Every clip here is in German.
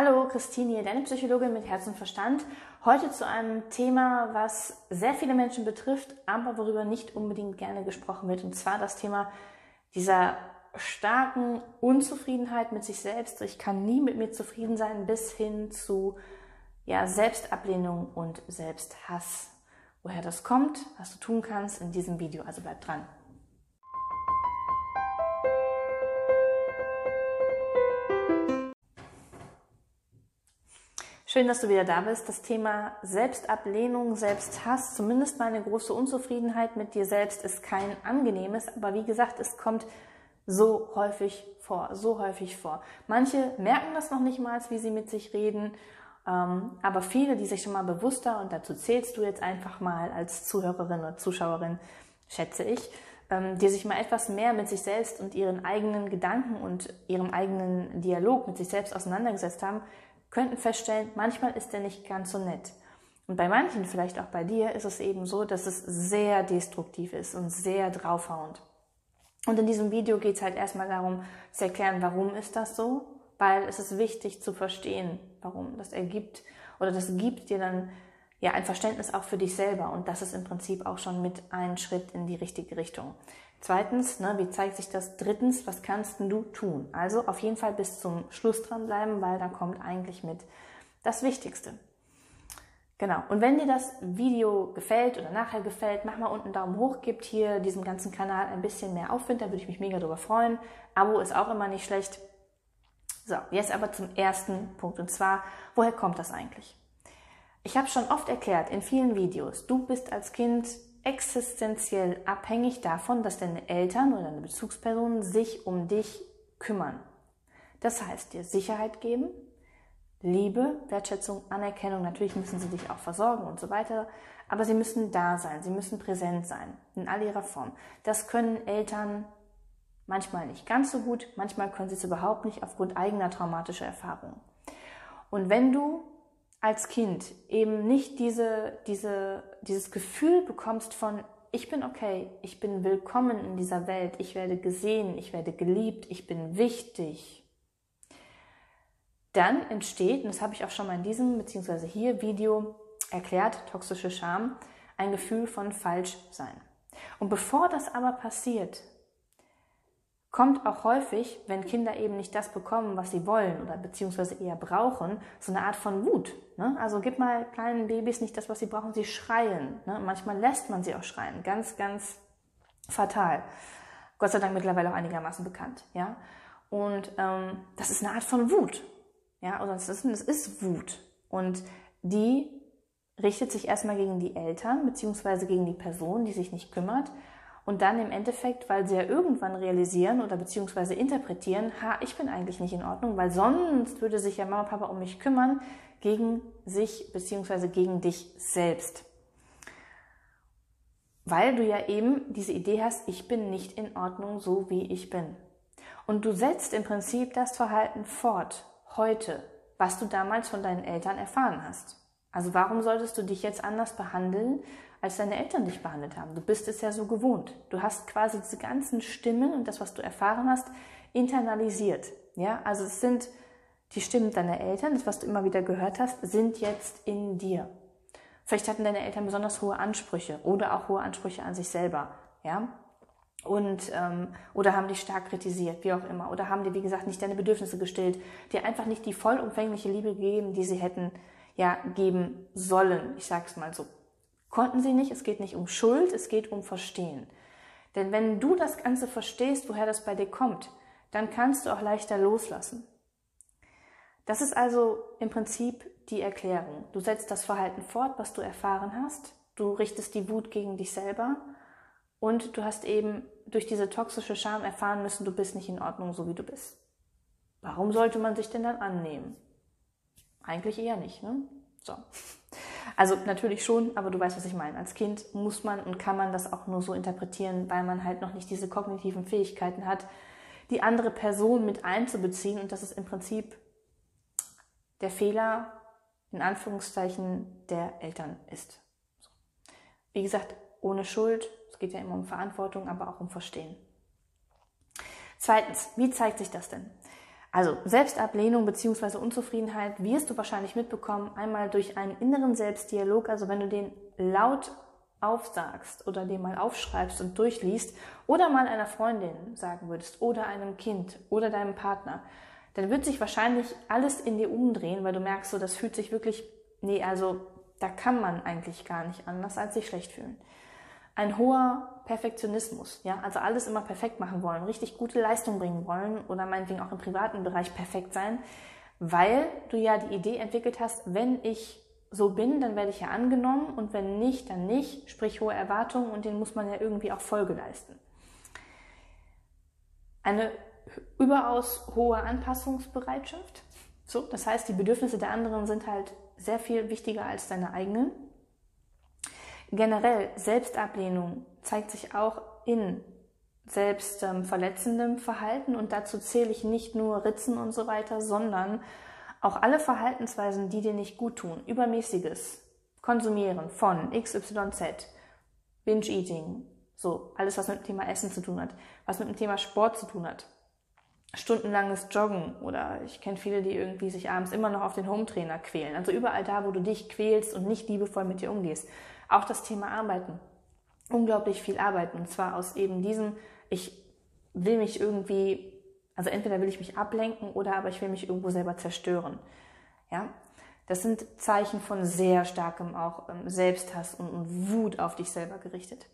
Hallo, Christine hier, deine Psychologin mit Herz und Verstand. Heute zu einem Thema, was sehr viele Menschen betrifft, aber worüber nicht unbedingt gerne gesprochen wird. Und zwar das Thema dieser starken Unzufriedenheit mit sich selbst. Ich kann nie mit mir zufrieden sein, bis hin zu ja, Selbstablehnung und Selbsthass. Woher das kommt, was du tun kannst in diesem Video. Also bleib dran. Schön, dass du wieder da bist. Das Thema Selbstablehnung, Selbsthass, zumindest mal eine große Unzufriedenheit mit dir selbst ist kein angenehmes, aber wie gesagt, es kommt so häufig vor, so häufig vor. Manche merken das noch nicht mal, wie sie mit sich reden, ähm, aber viele, die sich schon mal bewusster, und dazu zählst du jetzt einfach mal als Zuhörerin oder Zuschauerin, schätze ich, ähm, die sich mal etwas mehr mit sich selbst und ihren eigenen Gedanken und ihrem eigenen Dialog mit sich selbst auseinandergesetzt haben, könnten feststellen, manchmal ist er nicht ganz so nett. Und bei manchen, vielleicht auch bei dir, ist es eben so, dass es sehr destruktiv ist und sehr draufhauend. Und in diesem Video geht es halt erstmal darum, zu erklären, warum ist das so, weil es ist wichtig zu verstehen, warum das ergibt oder das gibt dir dann ja ein Verständnis auch für dich selber und das ist im Prinzip auch schon mit ein Schritt in die richtige Richtung. Zweitens, ne, wie zeigt sich das? Drittens, was kannst du tun? Also auf jeden Fall bis zum Schluss dranbleiben, weil da kommt eigentlich mit das Wichtigste. Genau. Und wenn dir das Video gefällt oder nachher gefällt, mach mal unten einen Daumen hoch, gibt hier diesem ganzen Kanal ein bisschen mehr Aufwind, da würde ich mich mega drüber freuen. Abo ist auch immer nicht schlecht. So, jetzt aber zum ersten Punkt und zwar, woher kommt das eigentlich? Ich habe schon oft erklärt in vielen Videos, du bist als Kind existenziell abhängig davon, dass deine Eltern oder deine Bezugspersonen sich um dich kümmern. Das heißt, dir Sicherheit geben, Liebe, Wertschätzung, Anerkennung, natürlich müssen sie dich auch versorgen und so weiter, aber sie müssen da sein, sie müssen präsent sein, in all ihrer Form. Das können Eltern manchmal nicht ganz so gut, manchmal können sie es überhaupt nicht aufgrund eigener traumatischer Erfahrungen. Und wenn du als Kind eben nicht diese, diese, dieses Gefühl bekommst von, ich bin okay, ich bin willkommen in dieser Welt, ich werde gesehen, ich werde geliebt, ich bin wichtig, dann entsteht, und das habe ich auch schon mal in diesem bzw. hier Video erklärt, toxische Scham, ein Gefühl von Falschsein. Und bevor das aber passiert, kommt auch häufig, wenn Kinder eben nicht das bekommen, was sie wollen oder beziehungsweise eher brauchen, so eine Art von Wut. Ne? Also gib mal kleinen Babys nicht das, was sie brauchen, sie schreien. Ne? Manchmal lässt man sie auch schreien. Ganz, ganz fatal. Gott sei Dank mittlerweile auch einigermaßen bekannt. Ja? Und ähm, das ist eine Art von Wut. Ja, oder es ist, es ist Wut. Und die richtet sich erstmal gegen die Eltern, beziehungsweise gegen die Person, die sich nicht kümmert und dann im Endeffekt, weil sie ja irgendwann realisieren oder beziehungsweise interpretieren, ha, ich bin eigentlich nicht in Ordnung, weil sonst würde sich ja Mama Papa um mich kümmern, gegen sich beziehungsweise gegen dich selbst. Weil du ja eben diese Idee hast, ich bin nicht in Ordnung so, wie ich bin. Und du setzt im Prinzip das Verhalten fort, heute, was du damals von deinen Eltern erfahren hast. Also warum solltest du dich jetzt anders behandeln, als deine Eltern dich behandelt haben. Du bist es ja so gewohnt. Du hast quasi diese ganzen Stimmen und das, was du erfahren hast, internalisiert. Ja, also es sind die Stimmen deiner Eltern, das, was du immer wieder gehört hast, sind jetzt in dir. Vielleicht hatten deine Eltern besonders hohe Ansprüche oder auch hohe Ansprüche an sich selber. Ja, und ähm, oder haben dich stark kritisiert, wie auch immer, oder haben dir wie gesagt nicht deine Bedürfnisse gestillt, dir einfach nicht die vollumfängliche Liebe gegeben, die sie hätten ja geben sollen. Ich sag's mal so. Konnten sie nicht, es geht nicht um Schuld, es geht um Verstehen. Denn wenn du das Ganze verstehst, woher das bei dir kommt, dann kannst du auch leichter loslassen. Das ist also im Prinzip die Erklärung. Du setzt das Verhalten fort, was du erfahren hast, du richtest die Wut gegen dich selber und du hast eben durch diese toxische Scham erfahren müssen, du bist nicht in Ordnung, so wie du bist. Warum sollte man sich denn dann annehmen? Eigentlich eher nicht, ne? So. Also natürlich schon, aber du weißt, was ich meine. Als Kind muss man und kann man das auch nur so interpretieren, weil man halt noch nicht diese kognitiven Fähigkeiten hat, die andere Person mit einzubeziehen und das ist im Prinzip der Fehler, in Anführungszeichen, der Eltern ist. So. Wie gesagt, ohne Schuld, es geht ja immer um Verantwortung, aber auch um Verstehen. Zweitens, wie zeigt sich das denn? Also Selbstablehnung bzw. Unzufriedenheit wirst du wahrscheinlich mitbekommen, einmal durch einen inneren Selbstdialog, also wenn du den laut aufsagst oder den mal aufschreibst und durchliest oder mal einer Freundin sagen würdest oder einem Kind oder deinem Partner, dann wird sich wahrscheinlich alles in dir umdrehen, weil du merkst, so das fühlt sich wirklich, nee, also da kann man eigentlich gar nicht anders als sich schlecht fühlen. Ein hoher Perfektionismus, ja, also alles immer perfekt machen wollen, richtig gute Leistung bringen wollen oder meinetwegen auch im privaten Bereich perfekt sein, weil du ja die Idee entwickelt hast, wenn ich so bin, dann werde ich ja angenommen und wenn nicht, dann nicht, sprich hohe Erwartungen und denen muss man ja irgendwie auch Folge leisten. Eine überaus hohe Anpassungsbereitschaft. So, das heißt, die Bedürfnisse der anderen sind halt sehr viel wichtiger als deine eigenen. Generell Selbstablehnung zeigt sich auch in selbstverletzendem Verhalten und dazu zähle ich nicht nur Ritzen und so weiter, sondern auch alle Verhaltensweisen, die dir nicht gut tun. Übermäßiges Konsumieren von XYZ, Binge-Eating, so alles, was mit dem Thema Essen zu tun hat, was mit dem Thema Sport zu tun hat, stundenlanges Joggen oder ich kenne viele, die irgendwie sich abends immer noch auf den Hometrainer quälen. Also überall da, wo du dich quälst und nicht liebevoll mit dir umgehst. Auch das Thema Arbeiten. Unglaublich viel arbeiten. Und zwar aus eben diesem, ich will mich irgendwie, also entweder will ich mich ablenken oder aber ich will mich irgendwo selber zerstören. Ja, das sind Zeichen von sehr starkem auch ähm, Selbsthass und, und Wut auf dich selber gerichtet.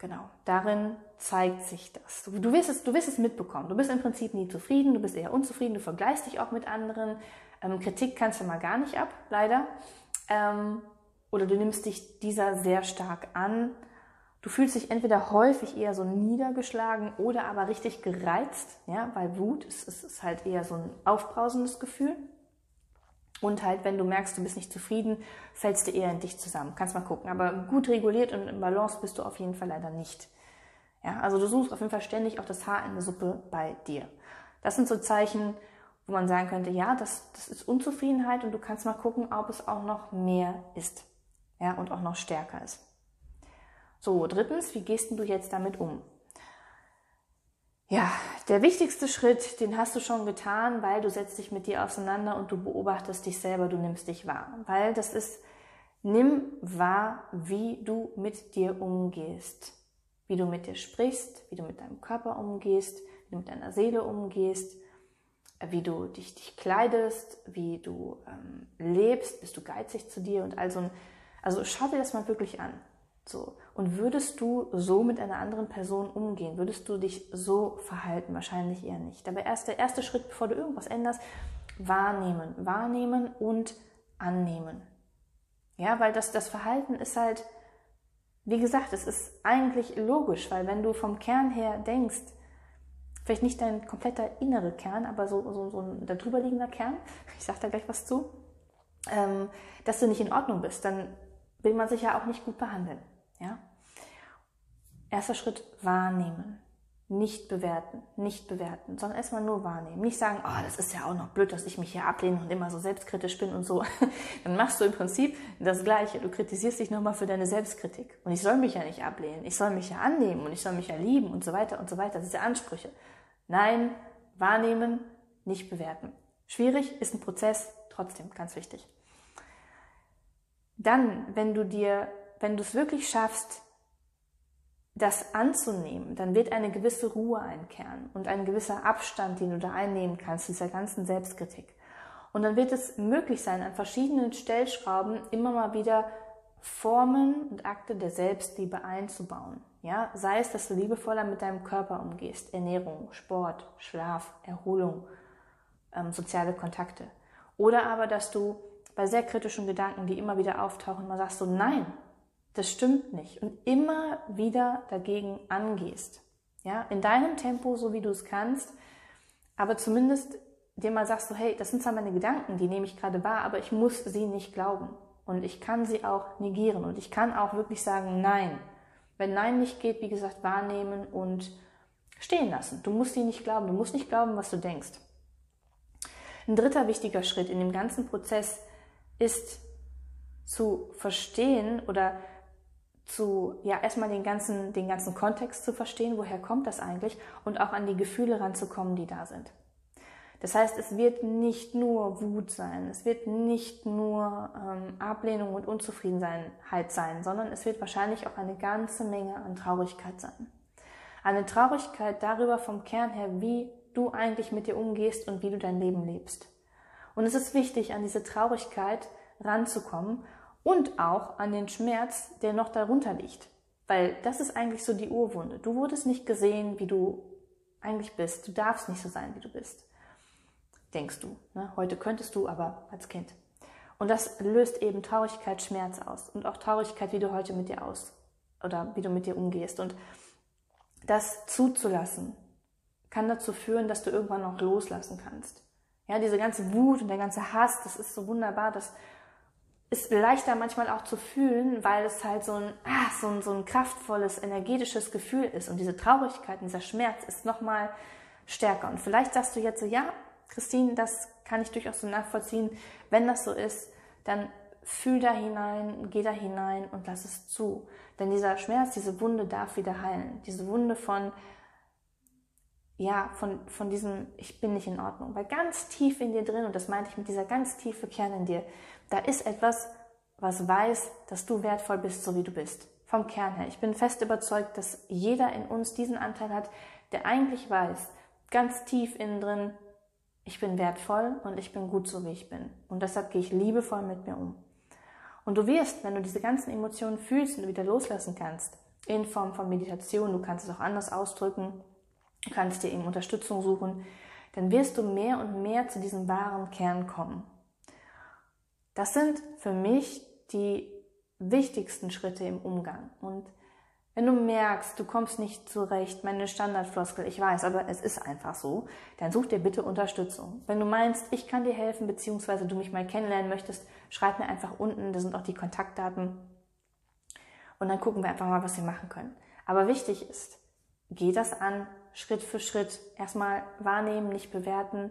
Genau, darin zeigt sich das. Du wirst, es, du wirst es mitbekommen. Du bist im Prinzip nie zufrieden, du bist eher unzufrieden, du vergleichst dich auch mit anderen. Ähm, Kritik kannst du mal gar nicht ab, leider. Ähm, oder du nimmst dich dieser sehr stark an. Du fühlst dich entweder häufig eher so niedergeschlagen oder aber richtig gereizt, ja, weil Wut ist, ist, ist halt eher so ein aufbrausendes Gefühl. Und halt, wenn du merkst, du bist nicht zufrieden, fällst du eher in dich zusammen. Kannst mal gucken. Aber gut reguliert und im Balance bist du auf jeden Fall leider nicht. Ja, also du suchst auf jeden Fall ständig auch das Haar in der Suppe bei dir. Das sind so Zeichen, wo man sagen könnte, ja, das, das ist Unzufriedenheit und du kannst mal gucken, ob es auch noch mehr ist. Ja, und auch noch stärker ist. So, drittens, wie gehst du jetzt damit um? Ja, der wichtigste Schritt, den hast du schon getan, weil du setzt dich mit dir auseinander und du beobachtest dich selber, du nimmst dich wahr. Weil das ist, nimm wahr, wie du mit dir umgehst. Wie du mit dir sprichst, wie du mit deinem Körper umgehst, wie du mit deiner Seele umgehst, wie du dich, dich kleidest, wie du ähm, lebst, bist du geizig zu dir und all so ein, also schau dir das mal wirklich an. So. Und würdest du so mit einer anderen Person umgehen? Würdest du dich so verhalten? Wahrscheinlich eher nicht. Aber erst der erste Schritt, bevor du irgendwas änderst, wahrnehmen. Wahrnehmen und annehmen. Ja, weil das, das Verhalten ist halt, wie gesagt, es ist eigentlich logisch, weil wenn du vom Kern her denkst, vielleicht nicht dein kompletter innere Kern, aber so, so, so ein darüber liegender Kern, ich sage da gleich was zu, ähm, dass du nicht in Ordnung bist, dann will man sich ja auch nicht gut behandeln. Ja? Erster Schritt, wahrnehmen. Nicht bewerten, nicht bewerten, sondern erstmal nur wahrnehmen. Nicht sagen, oh, das ist ja auch noch blöd, dass ich mich hier ablehne und immer so selbstkritisch bin und so. Dann machst du im Prinzip das Gleiche. Du kritisierst dich nochmal für deine Selbstkritik. Und ich soll mich ja nicht ablehnen. Ich soll mich ja annehmen und ich soll mich ja lieben und so weiter und so weiter. Diese Ansprüche. Nein, wahrnehmen, nicht bewerten. Schwierig ist ein Prozess, trotzdem ganz wichtig. Dann, wenn du dir wenn du es wirklich schaffst, das anzunehmen, dann wird eine gewisse Ruhe einkehren und ein gewisser Abstand, den du da einnehmen kannst, dieser ganzen Selbstkritik. Und dann wird es möglich sein, an verschiedenen Stellschrauben immer mal wieder Formen und Akte der Selbstliebe einzubauen. Ja, sei es, dass du liebevoller mit deinem Körper umgehst, Ernährung, Sport, Schlaf, Erholung, ähm, soziale Kontakte. Oder aber, dass du bei sehr kritischen Gedanken, die immer wieder auftauchen, mal sagst so, nein, das stimmt nicht und immer wieder dagegen angehst. Ja, in deinem Tempo, so wie du es kannst, aber zumindest dir mal sagst du, hey, das sind zwar meine Gedanken, die nehme ich gerade wahr, aber ich muss sie nicht glauben und ich kann sie auch negieren und ich kann auch wirklich sagen, nein. Wenn nein nicht geht, wie gesagt, wahrnehmen und stehen lassen. Du musst sie nicht glauben, du musst nicht glauben, was du denkst. Ein dritter wichtiger Schritt in dem ganzen Prozess ist zu verstehen oder zu, ja, erstmal den ganzen, den ganzen Kontext zu verstehen, woher kommt das eigentlich und auch an die Gefühle ranzukommen, die da sind. Das heißt, es wird nicht nur Wut sein, es wird nicht nur ähm, Ablehnung und Unzufriedenheit sein, sondern es wird wahrscheinlich auch eine ganze Menge an Traurigkeit sein. Eine Traurigkeit darüber vom Kern her, wie du eigentlich mit dir umgehst und wie du dein Leben lebst. Und es ist wichtig, an diese Traurigkeit ranzukommen und auch an den Schmerz, der noch darunter liegt. Weil das ist eigentlich so die Urwunde. Du wurdest nicht gesehen, wie du eigentlich bist. Du darfst nicht so sein, wie du bist. Denkst du. Ne? Heute könntest du, aber als Kind. Und das löst eben Traurigkeit, Schmerz aus. Und auch Traurigkeit, wie du heute mit dir aus oder wie du mit dir umgehst. Und das zuzulassen, kann dazu führen, dass du irgendwann auch loslassen kannst. Ja, diese ganze Wut und der ganze Hass, das ist so wunderbar, das ist leichter manchmal auch zu fühlen, weil es halt so ein, ah, so ein, so ein kraftvolles, energetisches Gefühl ist. Und diese Traurigkeit, dieser Schmerz ist nochmal stärker. Und vielleicht sagst du jetzt so, ja, Christine, das kann ich durchaus so nachvollziehen. Wenn das so ist, dann fühl da hinein, geh da hinein und lass es zu. Denn dieser Schmerz, diese Wunde darf wieder heilen. Diese Wunde von, ja, von, von diesem, ich bin nicht in Ordnung. Weil ganz tief in dir drin, und das meinte ich mit dieser ganz tiefe Kern in dir, da ist etwas, was weiß, dass du wertvoll bist, so wie du bist. Vom Kern her. Ich bin fest überzeugt, dass jeder in uns diesen Anteil hat, der eigentlich weiß, ganz tief innen drin, ich bin wertvoll und ich bin gut, so wie ich bin. Und deshalb gehe ich liebevoll mit mir um. Und du wirst, wenn du diese ganzen Emotionen fühlst und wieder loslassen kannst, in Form von Meditation, du kannst es auch anders ausdrücken, du kannst dir eben Unterstützung suchen, dann wirst du mehr und mehr zu diesem wahren Kern kommen. Das sind für mich die wichtigsten Schritte im Umgang. Und wenn du merkst, du kommst nicht zurecht, meine Standardfloskel, ich weiß, aber es ist einfach so, dann such dir bitte Unterstützung. Wenn du meinst, ich kann dir helfen, beziehungsweise du mich mal kennenlernen möchtest, schreib mir einfach unten, da sind auch die Kontaktdaten. Und dann gucken wir einfach mal, was wir machen können. Aber wichtig ist, geh das an, Schritt für Schritt. Erstmal wahrnehmen, nicht bewerten.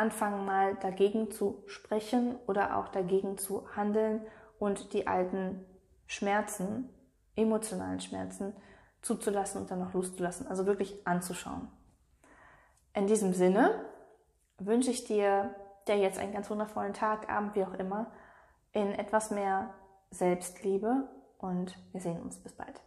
Anfangen mal dagegen zu sprechen oder auch dagegen zu handeln und die alten Schmerzen, emotionalen Schmerzen zuzulassen und dann noch loszulassen. Also wirklich anzuschauen. In diesem Sinne wünsche ich dir, der jetzt einen ganz wundervollen Tag, Abend, wie auch immer, in etwas mehr Selbstliebe und wir sehen uns bis bald.